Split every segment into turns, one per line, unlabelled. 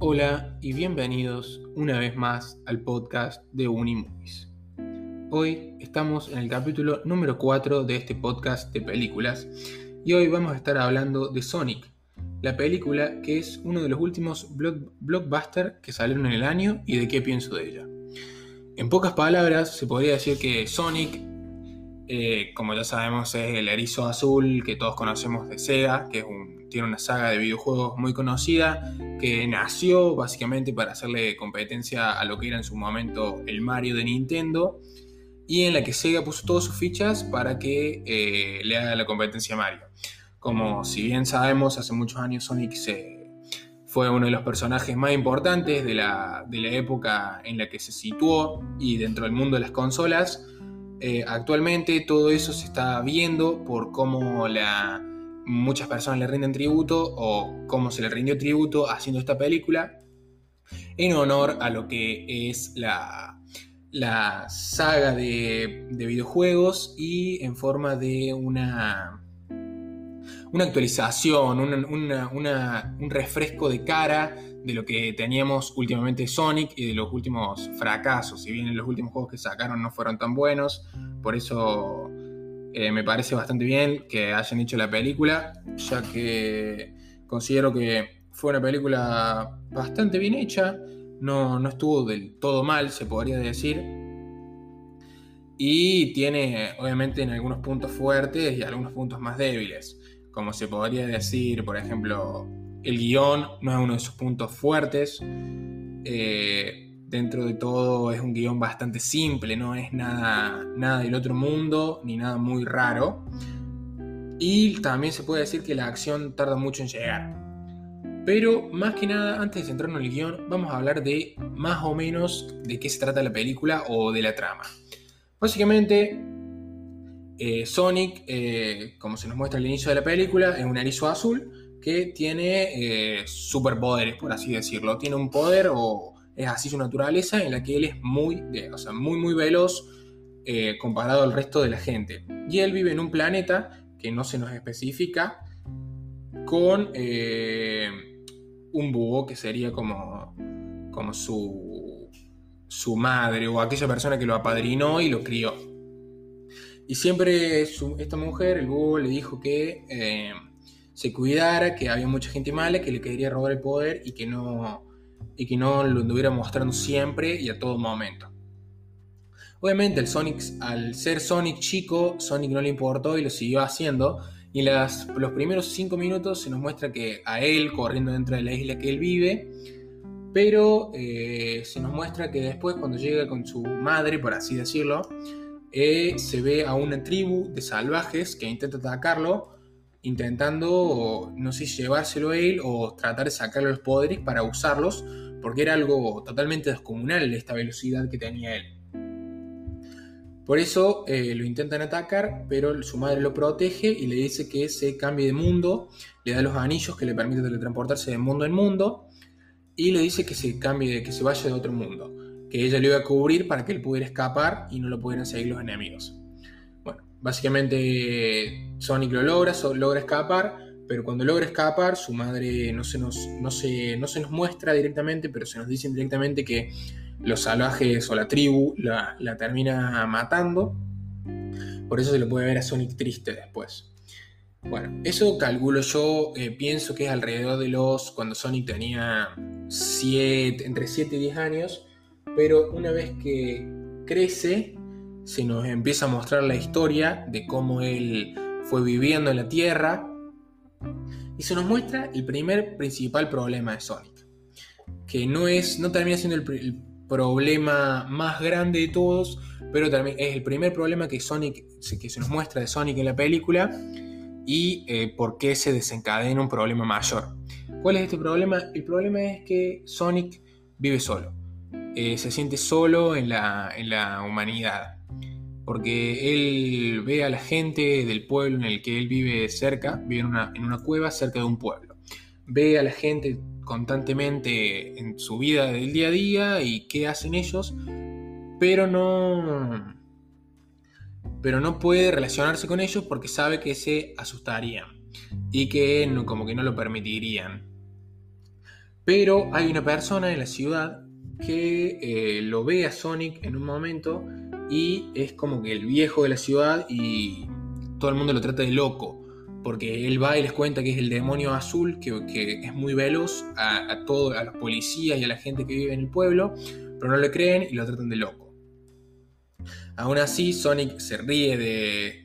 Hola y bienvenidos una vez más al podcast de Unimovies. Hoy estamos en el capítulo número 4 de este podcast de películas y hoy vamos a estar hablando de Sonic, la película que es uno de los últimos blockbusters que salieron en el año y de qué pienso de ella. En pocas palabras, se podría decir que Sonic, eh, como ya sabemos, es el erizo azul que todos conocemos de Sega, que tiene una saga de videojuegos muy conocida que nació básicamente para hacerle competencia a lo que era en su momento el Mario de Nintendo y en la que Sega puso todas sus fichas para que eh, le haga la competencia a Mario. Como si bien sabemos, hace muchos años Sonic fue uno de los personajes más importantes de la, época en la que se situó y dentro del mundo de las consolas. Eh, actualmente todo eso se está viendo por cómo la, muchas personas le rinden tributo o cómo se le rindió tributo haciendo esta película en honor a lo que es la, la saga de, videojuegos y en forma de una, una actualización, un refresco de cara de lo que teníamos últimamente Sonic y de los últimos fracasos. Si bien los últimos juegos que sacaron no fueron tan buenos, por eso eh, me parece bastante bien que hayan hecho la película, ya que considero que fue una película bastante bien hecha, no, no estuvo del todo mal, se podría decir. Y tiene, obviamente, en algunos puntos fuertes y algunos puntos más débiles. Como se podría decir, por ejemplo, el guion no es uno de sus puntos fuertes. Eh, dentro de todo es un guion bastante simple, no es nada, nada del otro mundo ni nada muy raro. Y también se puede decir que la acción tarda mucho en llegar. Pero más que nada, antes de centrarnos en el guion, vamos a hablar de más o menos de qué se trata la película o de la trama. Básicamente, eh, Sonic, eh, como se nos muestra al inicio de la película, es un erizo azul que tiene eh, superpoderes, por así decirlo. Tiene un poder o es así su naturaleza, en la que él es muy, o muy, muy veloz comparado al resto de la gente. Y él vive en un planeta que no se nos especifica, con un búho que sería como, como su, su madre o aquella persona que lo apadrinó y lo crió. Y siempre esta mujer, el búho, le dijo que eh, se cuidara, que había mucha gente mala, que le quería robar el poder y que no, y que no lo anduviera mostrando siempre y a todo momento. Obviamente el Sonic, al ser Sonic chico, Sonic no le importó y lo siguió haciendo, y en los primeros cinco minutos se nos muestra que a él corriendo dentro de la isla que él vive, pero eh, se nos muestra que después cuando llega con su madre, por así decirlo, eh, se ve a una tribu de salvajes que intenta atacarlo, intentando, no sé llevárselo a él o tratar de sacarle los poderes para usarlos, porque era algo totalmente descomunal esta velocidad que tenía él. Por eso eh, lo intentan atacar, pero su madre lo protege y le dice que se cambie de mundo, le da los anillos que le permiten teletransportarse de mundo en mundo y le dice que se cambie, que se vaya de otro mundo, que ella le iba a cubrir para que él pudiera escapar y no lo pudieran seguir los enemigos. Bueno, básicamente Sonic lo logra, logra escapar, pero cuando logra escapar, su madre no se nos, no se, no se nos muestra directamente, pero se nos dice directamente que los salvajes o la tribu la, termina matando. Por eso se lo puede ver a Sonic triste después. Bueno, eso calculo yo, eh, pienso que es alrededor de los, cuando Sonic tenía entre 7 y 10 años, pero una vez que crece, se nos empieza a mostrar la historia de cómo él fue viviendo en la Tierra y se nos muestra el primer principal problema de Sonic, que no es, no termina siendo el, problema más grande de todos, pero también es el primer problema que Sonic que se nos muestra de Sonic en la película y eh, por qué se desencadena un problema mayor. ¿Cuál es este problema? El problema es que Sonic vive solo. Eh, se siente solo en la, en la humanidad. Porque él ve a la gente del pueblo en el que él vive cerca, vive en una, en una cueva cerca de un pueblo. Ve a la gente constantemente en su vida del día a día y qué hacen ellos, pero no pero no puede relacionarse con ellos porque sabe que se asustarían y que no, como que no lo permitirían. Pero hay una persona en la ciudad que eh, lo ve a Sonic en un momento y es como que el viejo de la ciudad y todo el mundo lo trata de loco. Porque él va y les cuenta que es el demonio azul, que, es muy veloz a, a todos, a los policías y a la gente que vive en el pueblo, pero no le creen y lo tratan de loco. Aún así, Sonic se ríe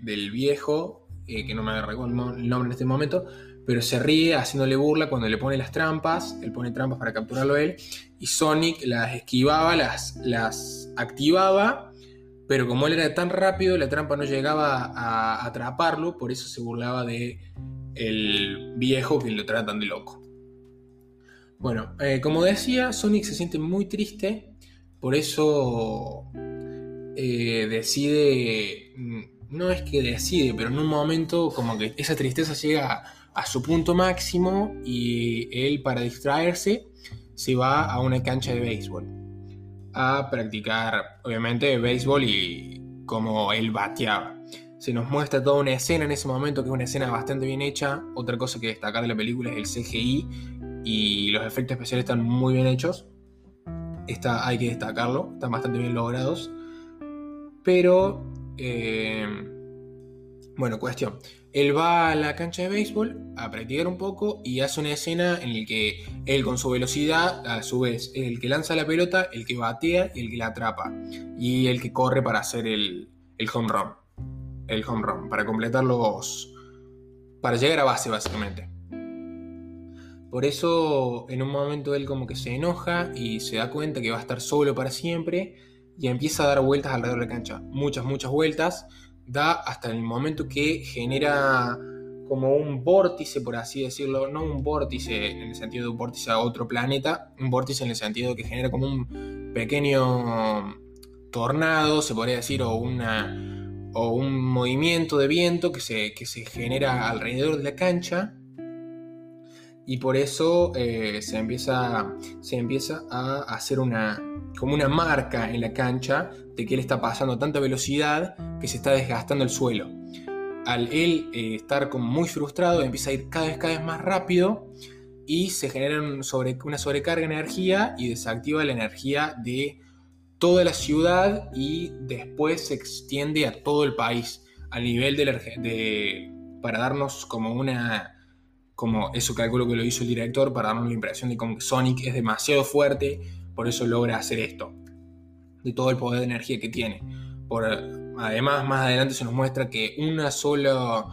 del viejo, eh, que no me recuerdo el nombre en este momento, pero se ríe haciéndole burla cuando le pone las trampas, él pone trampas para capturarlo él, y Sonic las esquivaba, las, las activaba, pero como él era tan rápido, la trampa no llegaba a atraparlo, por eso se burlaba de el viejo que lo tratan de loco. Bueno, eh, como decía, Sonic se siente muy triste, por eso eh, decide, mm, no es que decide, pero en un momento como que esa tristeza llega a su punto máximo y él para distraerse se va a una cancha de béisbol a practicar obviamente béisbol y como él bateaba. Se nos muestra toda una escena en ese momento que es una escena bastante bien hecha. Otra cosa que destacar de la película es el CGI y los efectos especiales están muy bien hechos. Está, hay que destacarlo, están bastante bien logrados. Pero, eh, bueno, cuestión. Él va a la cancha de béisbol a practicar un poco y hace una escena en la que él con su velocidad, a su vez, el que lanza la pelota, el que batea y el que la atrapa. Y el que corre para hacer el, el home run. El home run, para completar los... para llegar a base básicamente. Por eso en un momento él como que se enoja y se da cuenta que va a estar solo para siempre y empieza a dar vueltas alrededor de la cancha. Muchas, muchas vueltas da hasta el momento que genera como un vórtice, por así decirlo, no un vórtice en el sentido de un vórtice a otro planeta, un vórtice en el sentido que genera como un pequeño tornado, se podría decir, o, una, o un movimiento de viento que se, que se genera alrededor de la cancha y por eso eh, se, empieza, se empieza a hacer una, como una marca en la cancha de que él está pasando tanta velocidad que se está desgastando el suelo. Al él eh, estar como muy frustrado, empieza a ir cada vez, cada vez más rápido y se genera sobre, una sobrecarga de energía y desactiva la energía de toda la ciudad y después se extiende a todo el país a nivel de, de para darnos como una como eso calculo que lo hizo el director para darnos la impresión de que Sonic es demasiado fuerte, por eso logra hacer esto, de todo el poder de energía que tiene. Por, además, más adelante se nos muestra que una sola,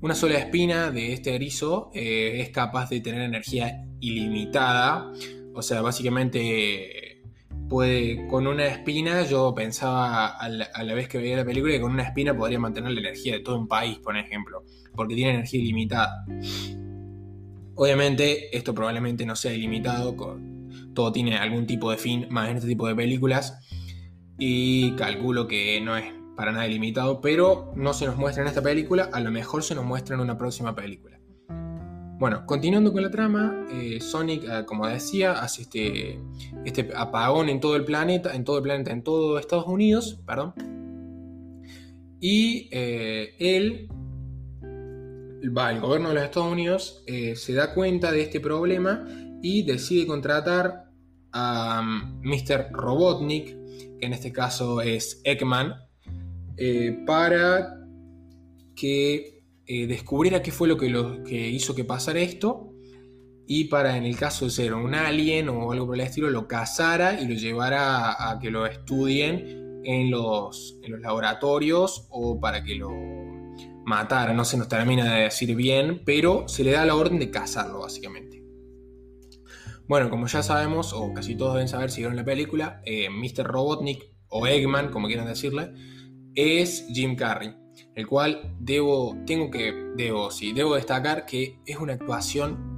una sola espina de este erizo eh, es capaz de tener energía ilimitada, o sea, básicamente puede, con una espina, yo pensaba a la, a la, vez que veía la película que con una espina podría mantener la energía de todo un país, por ejemplo, porque tiene energía ilimitada. Obviamente esto probablemente no sea ilimitado, todo tiene algún tipo de fin, más en este tipo de películas, y calculo que no es para nada ilimitado, pero no se nos muestra en esta película, a lo mejor se nos muestra en una próxima película. Bueno, continuando con la trama, eh, Sonic, eh, como decía, hace este, este apagón en todo el planeta, en todo el planeta, en todo Estados Unidos, perdón. Y eh, él el gobierno de los Estados Unidos eh, se da cuenta de este problema y decide contratar a Mr. Um, Robotnik, que en este caso es Eggman, eh, para que eh, descubriera qué fue lo que, hizo que pasara esto y para en el caso de ser un alien o algo por el estilo lo cazara y lo llevara a, que lo estudien en los laboratorios o para que lo matar, no se nos termina de decir bien, pero se le da la orden de cazarlo, básicamente. Bueno, como ya sabemos, o casi todos deben saber si vieron la película, eh, Mr. Robotnik, o Eggman, como quieran decirle, es Jim Carrey, el cual debo, tengo que, debo, sí, debo destacar que es una actuación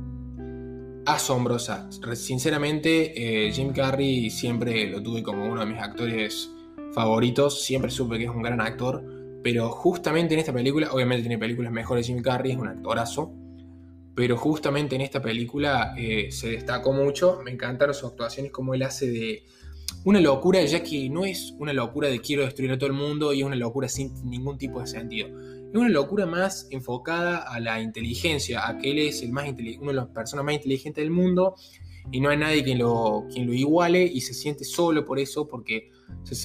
asombrosa. Sinceramente, eh, Jim Carrey siempre lo tuve como uno de mis actores favoritos, siempre supe que es un gran actor, pero justamente en esta película, obviamente tiene películas mejores Jim Carrey, es un actorazo. Pero justamente en esta película eh, se destacó mucho. Me encantaron sus actuaciones, como él hace de una locura, ya que no es una locura de quiero destruir a todo el mundo y es una locura sin ningún tipo de sentido. Es una locura más enfocada a la inteligencia, a que él es el más uno de las personas más inteligentes del mundo y no hay nadie quien lo, quien lo iguale y se siente solo por eso, porque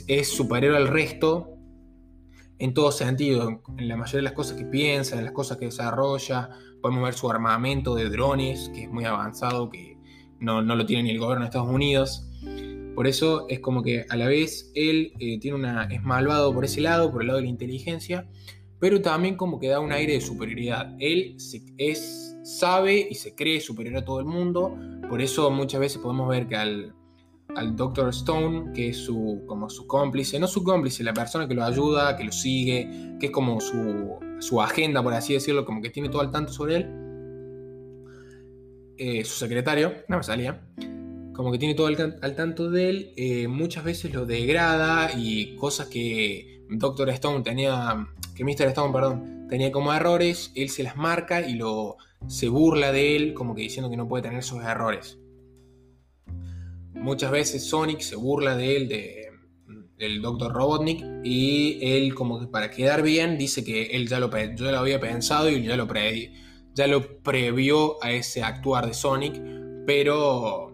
es superior al resto en todo sentido, en la mayoría de las cosas que piensa, en las cosas que desarrolla. Podemos ver su armamento de drones, que es muy avanzado, que no, lo tiene ni el gobierno de Estados Unidos. Por eso es como que a la vez él eh, tiene una, es malvado por ese lado, por el lado de la inteligencia, pero también como que da un aire de superioridad. Él es, sabe y se cree superior a todo el mundo, por eso muchas veces podemos ver que al, al Dr. Stone, que es su, como su cómplice, no su cómplice, la persona que lo ayuda, que lo sigue, que es como su, agenda, por así decirlo, como que tiene todo al tanto sobre él. Eh, su secretario, no me salía, como que tiene todo al, tanto de él, eh, muchas veces lo degrada y cosas que Dr. Stone tenía, que Mr. Stone, perdón, tenía como errores, él se las marca y lo se burla de él, como que diciendo que no puede tener esos errores. Muchas veces Sonic se burla de él, de, del Dr. Robotnik, y él como que para quedar bien dice que él ya lo, yo lo había pensado y ya lo, ya lo previó a ese actuar de Sonic, pero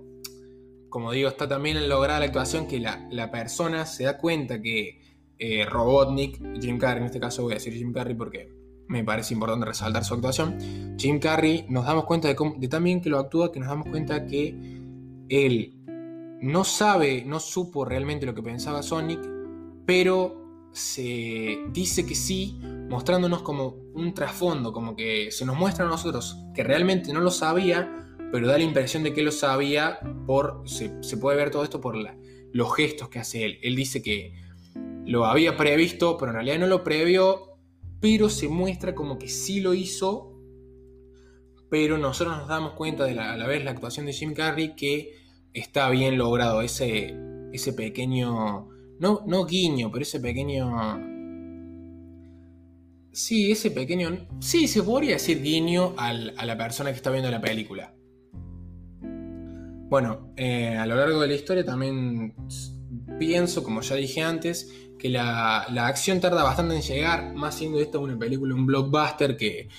como digo, está también lograr la actuación que la, persona se da cuenta que eh, Robotnik, Jim Carrey, en este caso voy a decir Jim Carrey porque me parece importante resaltar su actuación, Jim Carrey nos damos cuenta de, de también que lo actúa, que nos damos cuenta que él no sabe, no supo realmente lo que pensaba Sonic, pero se dice que sí, mostrándonos como un trasfondo, como que se nos muestra a nosotros que realmente no lo sabía, pero da la impresión de que lo sabía por, se, puede ver todo esto por los gestos que hace él. Él dice que lo había previsto, pero en realidad no lo previó, pero se muestra como que sí lo hizo, pero nosotros nos damos cuenta de a la vez la actuación de Jim Carrey que está bien logrado ese, ese pequeño, no, no guiño, pero ese pequeño... Sí, ese pequeño... Sí, se podría decir guiño a la persona que está viendo la película. Bueno, eh, a lo largo de la historia también pienso, como ya dije antes, que la, acción tarda bastante en llegar, más siendo esta una película, un blockbuster que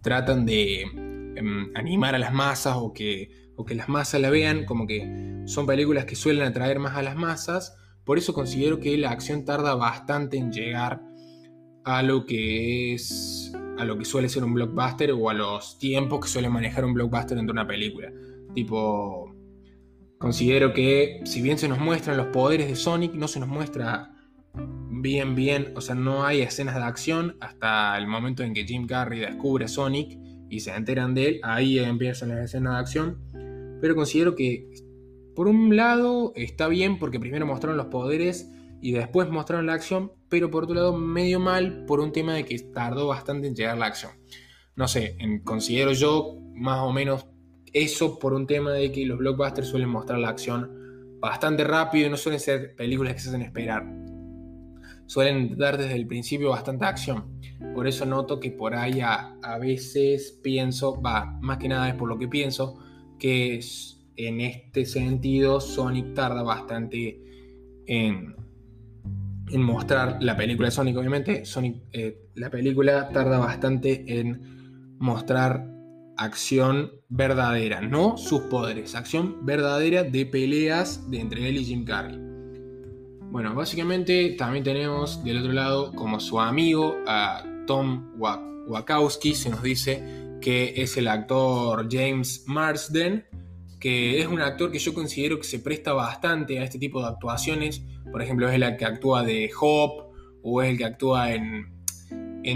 tratan de em, animar a las masas o que o que las masas la vean, como que son películas que suelen atraer más a las masas, por eso considero que la acción tarda bastante en llegar a lo que es a lo que suele ser un blockbuster o a los tiempos que suele manejar un blockbuster dentro de una película. Tipo considero que si bien se nos muestran los poderes de Sonic, no se nos muestra bien bien, o sea, no hay escenas de acción hasta el momento en que Jim Carrey descubre a Sonic y se enteran de él, ahí empiezan las escenas de acción pero considero que por un lado está bien porque primero mostraron los poderes y después mostraron la acción, pero por otro lado medio mal por un tema de que tardó bastante en llegar la acción. No sé, considero yo más o menos eso por un tema de que los blockbusters suelen mostrar la acción bastante rápido y no suelen ser películas que se hacen esperar. Suelen dar desde el principio bastante acción. Por eso noto que por ahí a, a veces pienso, va, más que nada es por lo que pienso, que en este sentido Sonic tarda bastante en, en mostrar la película de Sonic, obviamente. Sonic, eh, la película tarda bastante en mostrar acción verdadera, no sus poderes, acción verdadera de peleas de entre él y Jim Carrey. Bueno, básicamente también tenemos del otro lado como su amigo a Tom Wachowski, se nos dice que es el actor James Marsden, que es un actor que yo considero que se presta bastante a este tipo de actuaciones. Por ejemplo, es el que actúa de Hop o es el que actúa en,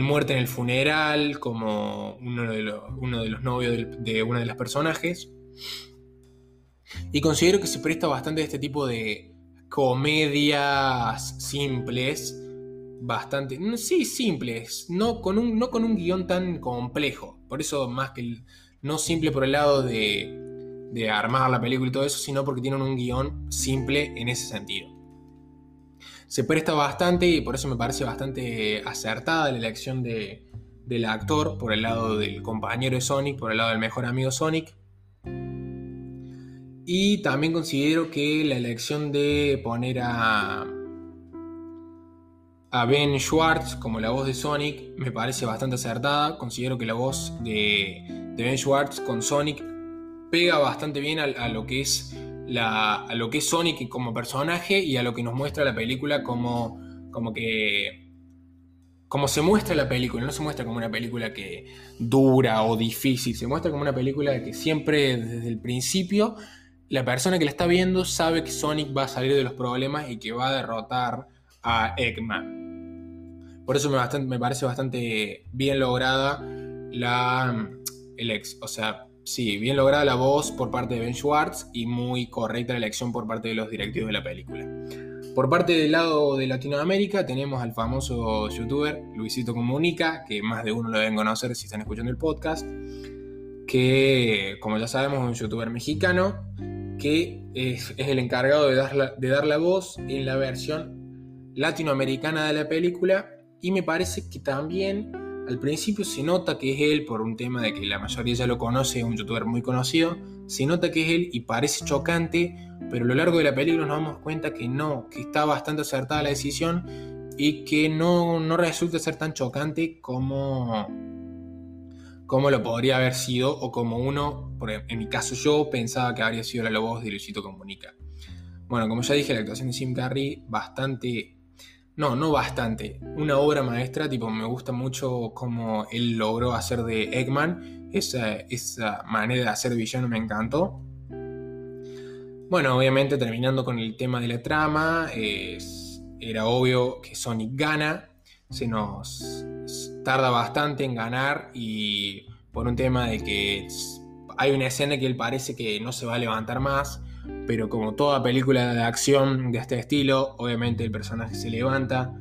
Muerte en el Funeral como uno de los, uno de los novios de, de una de las personajes. Y considero que se presta bastante a este tipo de comedias simples bastante, sí, simples, no con un, no con un guion tan complejo. Por eso más que no simple por el lado de, de armar la película y todo eso, sino porque tienen un guion simple en ese sentido. Se presta bastante y por eso me parece bastante acertada la elección de, del actor por el lado del compañero de Sonic, por el lado del mejor amigo Sonic. Y también considero que la elección de poner a, a Ben Schwartz como la voz de Sonic me parece bastante acertada. Considero que la voz de, Ben Schwartz con Sonic pega bastante bien a, lo que es a lo que Sonic como personaje y a lo que nos muestra la película como, como que como se muestra la película, no se muestra como una película que dura o difícil, se muestra como una película que siempre desde el principio la persona que la está viendo sabe que Sonic va a salir de los problemas y que va a derrotar a Eggman. Por eso me, parece bastante bien lograda la el ex, o sea, sí, bien lograda la voz por parte de Ben Schwartz y muy correcta la elección por parte de los directivos de la película. Por parte del lado de Latinoamérica tenemos al famoso youtuber Luisito Comunica, que más de uno lo deben conocer si están escuchando el podcast, que como ya sabemos es un youtuber mexicano, que es, el encargado de dar, de dar la voz en la versión latinoamericana de la película y me parece que también al principio se nota que es él por un tema de que la mayoría ya lo conoce, es un youtuber muy conocido, se nota que es él y parece chocante, pero a lo largo de la película nos damos cuenta que no, que está bastante acertada la decisión y que no, no resulta ser tan chocante como, como lo podría haber sido o como uno, en mi caso yo, pensaba que habría sido la voz de Luisito Comunica. Bueno, como ya dije, la actuación de Jim Carrey bastante no, no bastante. Una obra maestra, tipo, me gusta mucho cómo él logró hacer de Eggman. Esa, esa manera de hacer villano me encantó. Bueno, obviamente terminando con el tema de la trama, era obvio que Sonic gana. Se nos tarda bastante en ganar y por un tema de que hay una escena que él parece que no se va a levantar más pero como toda película de acción de este estilo, obviamente el personaje se levanta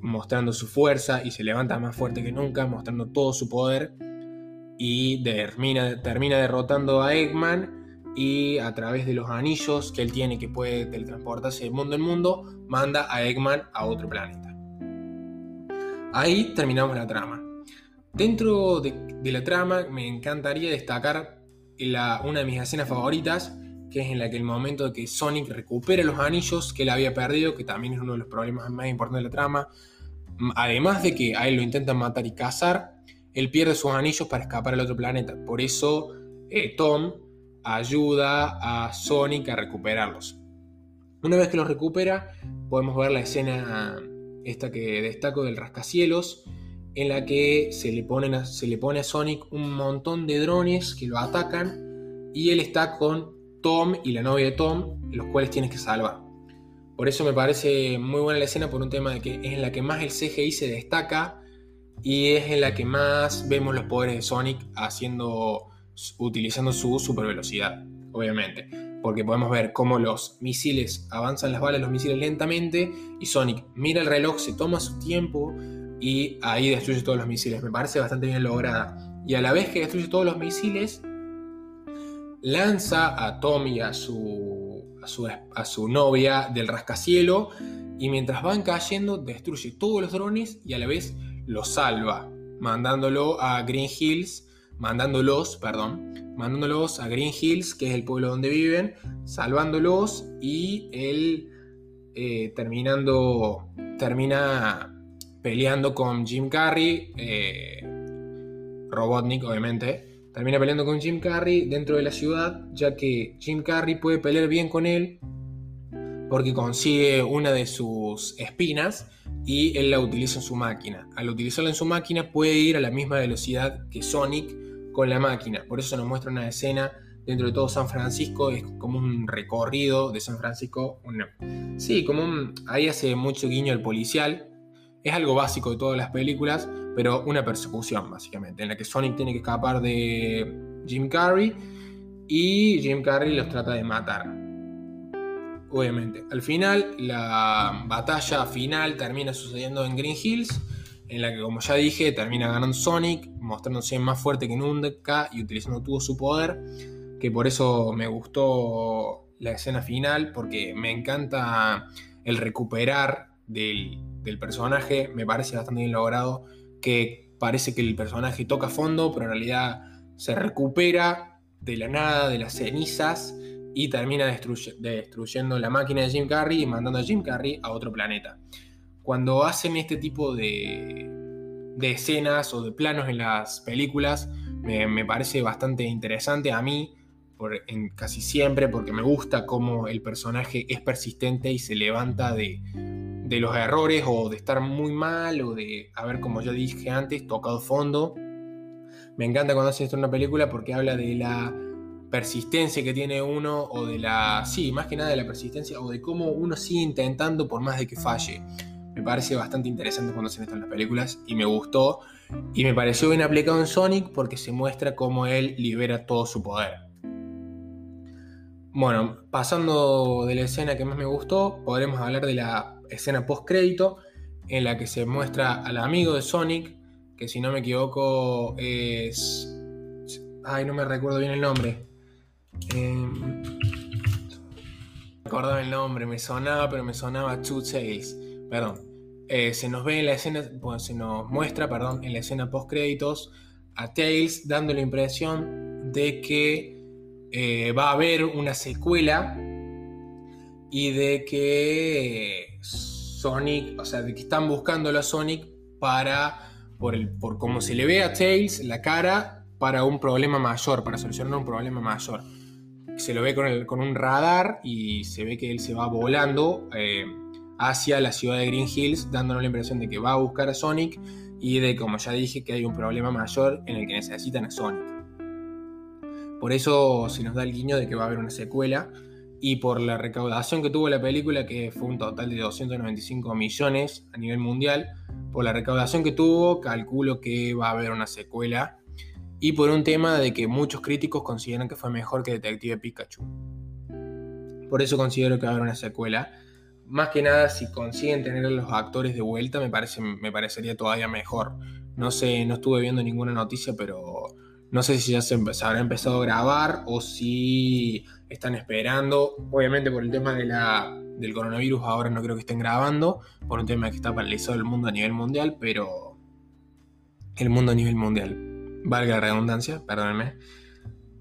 mostrando su fuerza y se levanta más fuerte que nunca, mostrando todo su poder y termina, termina derrotando a Eggman y a través de los anillos que él tiene que puede teletransportarse de mundo en mundo, manda a Eggman a otro planeta. Ahí terminamos la trama. Dentro de, la trama me encantaría destacar una de mis escenas favoritas, que es en la que el momento de que Sonic recupera los anillos que él había perdido, que también es uno de los problemas más importantes de la trama, además de que a él lo intentan matar y cazar, él pierde sus anillos para escapar al otro planeta. Por eso eh, Tom ayuda a Sonic a recuperarlos. Una vez que los recupera, podemos ver la escena esta que destaco del rascacielos, en la que se le, ponen se le pone a Sonic un montón de drones que lo atacan y él está con Tom y la novia de Tom, los cuales tienes que salvar. Por eso me parece muy buena la escena por un tema de que es en la que más el CGI se destaca y es en la que más vemos los poderes de Sonic haciendo, utilizando su super velocidad, obviamente. Porque podemos ver cómo los misiles avanzan las balas, los misiles lentamente y Sonic mira el reloj, se toma su tiempo y ahí destruye todos los misiles. Me parece bastante bien lograda. Y a la vez que destruye todos los misiles, lanza a Tommy a su, a su, novia del rascacielo y mientras van cayendo destruye todos los drones y a la vez los salva, mandándolo a Green Hills, mandándolos, perdón, mandándolos a Green Hills, que es el pueblo donde viven, salvándolos y él eh, terminando, termina peleando con Jim Carrey, eh, Robotnik obviamente, termina peleando con Jim Carrey dentro de la ciudad, ya que Jim Carrey puede pelear bien con él porque consigue una de sus espinas y él la utiliza en su máquina. Al utilizarla en su máquina puede ir a la misma velocidad que Sonic con la máquina. Por eso nos muestra una escena dentro de todo San Francisco, es como un recorrido de San Francisco. sí, como ahí hace mucho guiño al policial, es algo básico de todas las películas, pero una persecución básicamente, en la que Sonic tiene que escapar de Jim Carrey y Jim Carrey los trata de matar. Obviamente, al final, la batalla final termina sucediendo en Green Hills, en la que, como ya dije, termina ganando Sonic, mostrándose más fuerte que nunca y utilizando todo su poder, que por eso me gustó la escena final, porque me encanta el recuperar del, personaje me parece bastante bien logrado, que parece que el personaje toca fondo, pero en realidad se recupera de la nada, de las cenizas, y termina destruyendo la máquina de Jim Carrey y mandando a Jim Carrey a otro planeta. Cuando hacen este tipo de, de escenas o de planos en las películas, me, parece bastante interesante a mí, en casi siempre porque me gusta cómo el personaje es persistente y se levanta de, de los errores o de estar muy mal o de haber, como yo dije antes, tocado fondo. Me encanta cuando hacen esto en una película porque habla de la persistencia que tiene uno o de la, sí, más que nada de la persistencia o de cómo uno sigue intentando por más de que falle. Me parece bastante interesante cuando hacen esto en las películas y me gustó y me pareció bien aplicado en Sonic porque se muestra cómo él libera todo su poder. Bueno, pasando de la escena que más me gustó, podremos hablar de la escena post crédito en la que se muestra al amigo de Sonic, que si no me equivoco es... Ay, no me recuerdo bien el nombre. Eh... Recordaba el nombre, me sonaba, pero me sonaba Two Tails. Perdón. Eh, se nos ve en la escena, bueno, se nos muestra, perdón, en la escena post créditos a Tails dando la impresión de que eh, va a haber una secuela y de que Sonic, o sea, de que están buscándolo a Sonic para, por, el, por cómo se le ve a Tails la cara, para un problema mayor, para solucionar un problema mayor. Se lo ve con, con un radar y se ve que él se va volando. Eh, hacia la ciudad de Green Hills, dándonos la impresión de que va a buscar a Sonic y de, como ya dije, que hay un problema mayor en el que necesitan a Sonic. Por eso se nos da el guiño de que va a haber una secuela y por la recaudación que tuvo la película, que fue un total de 295 millones a nivel mundial, por la recaudación que tuvo, calculo que va a haber una secuela y por un tema de que muchos críticos consideran que fue mejor que Detective Pikachu. Por eso considero que va a haber una secuela más que nada, si consiguen tener a los actores de vuelta, me, parece, me parecería todavía mejor. No sé, no estuve viendo ninguna noticia, pero no sé si ya se, habrá empezado a grabar o si están esperando. Obviamente por el tema de la, del coronavirus ahora no creo que estén grabando, por un tema que está paralizado el mundo a nivel mundial, pero el mundo a nivel mundial, valga la redundancia, perdónenme.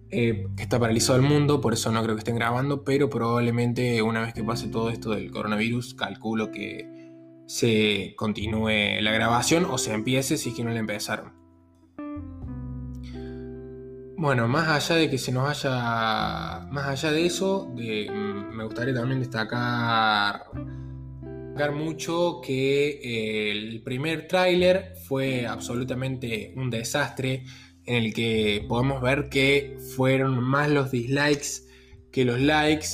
Eh, está paralizado el mundo, por eso no creo que estén grabando, pero probablemente una vez que pase todo esto del coronavirus, calculo que se continúe la grabación o se empiece si es que no la empezaron. Bueno, más allá de que se nos haya. Más allá de eso, mm, me gustaría también destacar, destacar mucho que el primer tráiler fue absolutamente un desastre en el que podemos ver que fueron más los dislikes que los likes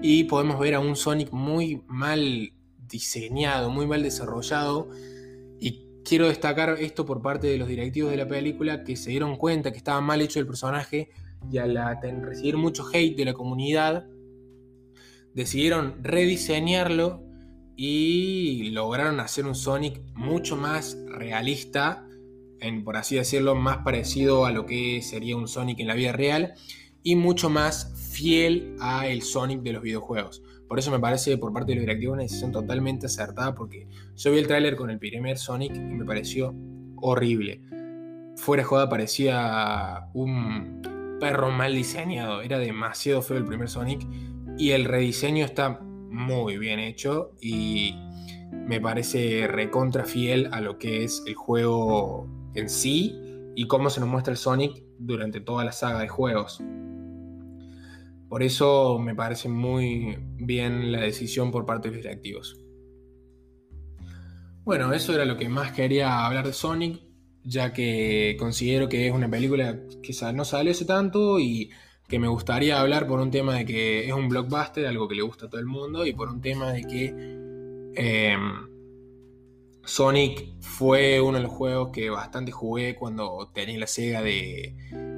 y podemos ver a un Sonic muy mal diseñado, muy mal desarrollado quiero destacar esto por parte de los directivos de la película que se dieron cuenta que estaba mal hecho el personaje y al recibir mucho hate de la comunidad decidieron rediseñarlo y lograron hacer un Sonic mucho más realista por así decirlo, más parecido a lo que sería un Sonic en la vida real y mucho más fiel a el Sonic de los videojuegos. Por eso me parece por parte de los directivos una decisión totalmente acertada porque yo vi el tráiler con el primer Sonic y me pareció horrible. Fuera joda parecía un perro mal diseñado, era demasiado feo el primer Sonic y el rediseño está muy bien hecho y me parece recontra fiel a lo que es el juego en sí y cómo se nos muestra el Sonic durante toda la saga de juegos. Por eso me parece muy bien la decisión por parte de los directivos. Bueno, eso era lo que más quería hablar de Sonic, ya que considero que es una película que no salió hace tanto y que me gustaría hablar por un tema de que es un blockbuster, algo que le gusta a todo el mundo, y por un tema de que em, Sonic fue uno de los juegos que bastante jugué cuando tenía la Sega de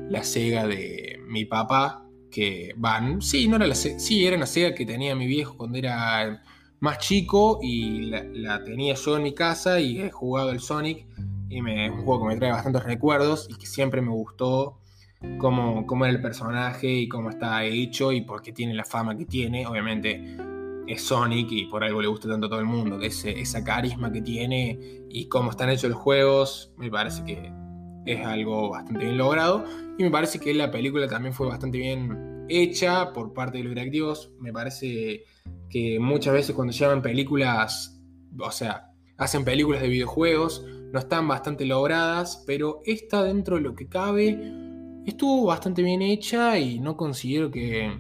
la Sega de mi papá, que van, sí, no era la sí, era una Sega que tenía mi viejo cuando era más chico y la, tenía yo en mi casa y he jugado el Sonic y me, es un juego que me trae bastantes recuerdos y que siempre me gustó cómo, cómo era el personaje y cómo está hecho y por qué tiene la fama que tiene, obviamente es Sonic y por algo le gusta tanto a todo el mundo, ese, esa carisma que tiene y cómo están hechos los juegos, me parece que es algo bastante bien logrado. Y me parece que la película también fue bastante bien hecha por parte de los directivos, me parece que muchas veces cuando llaman películas, o sea, hacen películas de videojuegos, no están bastante logradas, pero esta dentro de lo que cabe estuvo bastante bien hecha y no considero que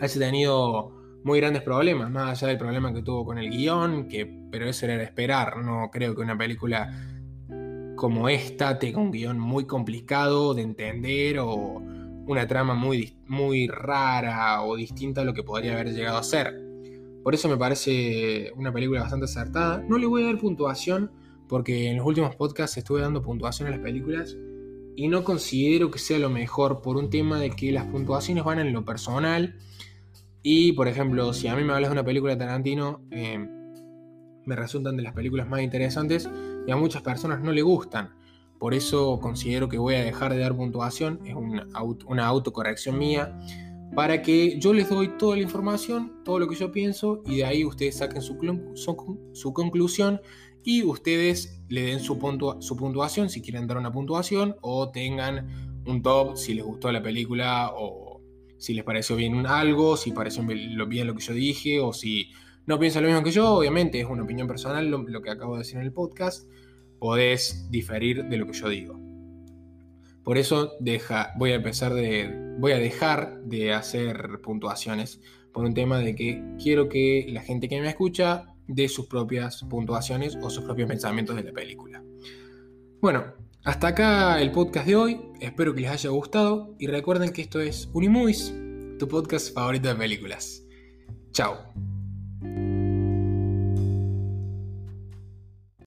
haya tenido muy grandes problemas, más allá del problema que tuvo con el guion, que, pero eso era esperar, no creo que una película como esta tenga un guion muy complicado de entender o una trama muy, muy rara o distinta a lo que podría haber llegado a ser. Por eso me parece una película bastante acertada. No le voy a dar puntuación porque en los últimos podcasts estuve dando puntuación a las películas y no considero que sea lo mejor por un tema de que las puntuaciones van en lo personal y por ejemplo si a mí me hablas de una película de Tarantino eh, me resultan de las películas más interesantes y a muchas personas no le gustan. Por eso considero que voy a dejar de dar puntuación, es una, una autocorrección mía, para que yo les doy toda la información, todo lo que yo pienso, y de ahí ustedes saquen su, su, conclusión y ustedes le den su, su puntuación si quieren dar una puntuación o tengan un top si les gustó la película o si les pareció bien algo, si pareció bien lo que yo dije o si no piensan lo mismo que yo, obviamente es una opinión personal lo que acabo de decir en el podcast podés diferir de lo que yo digo. Por eso voy a empezar de, voy a dejar de hacer puntuaciones por un tema de que quiero que la gente que me escucha dé sus propias puntuaciones o sus propios pensamientos de la película. Bueno, hasta acá el podcast de hoy. Espero que les haya gustado y recuerden que esto es Unimovies, tu podcast favorito de películas. Chao.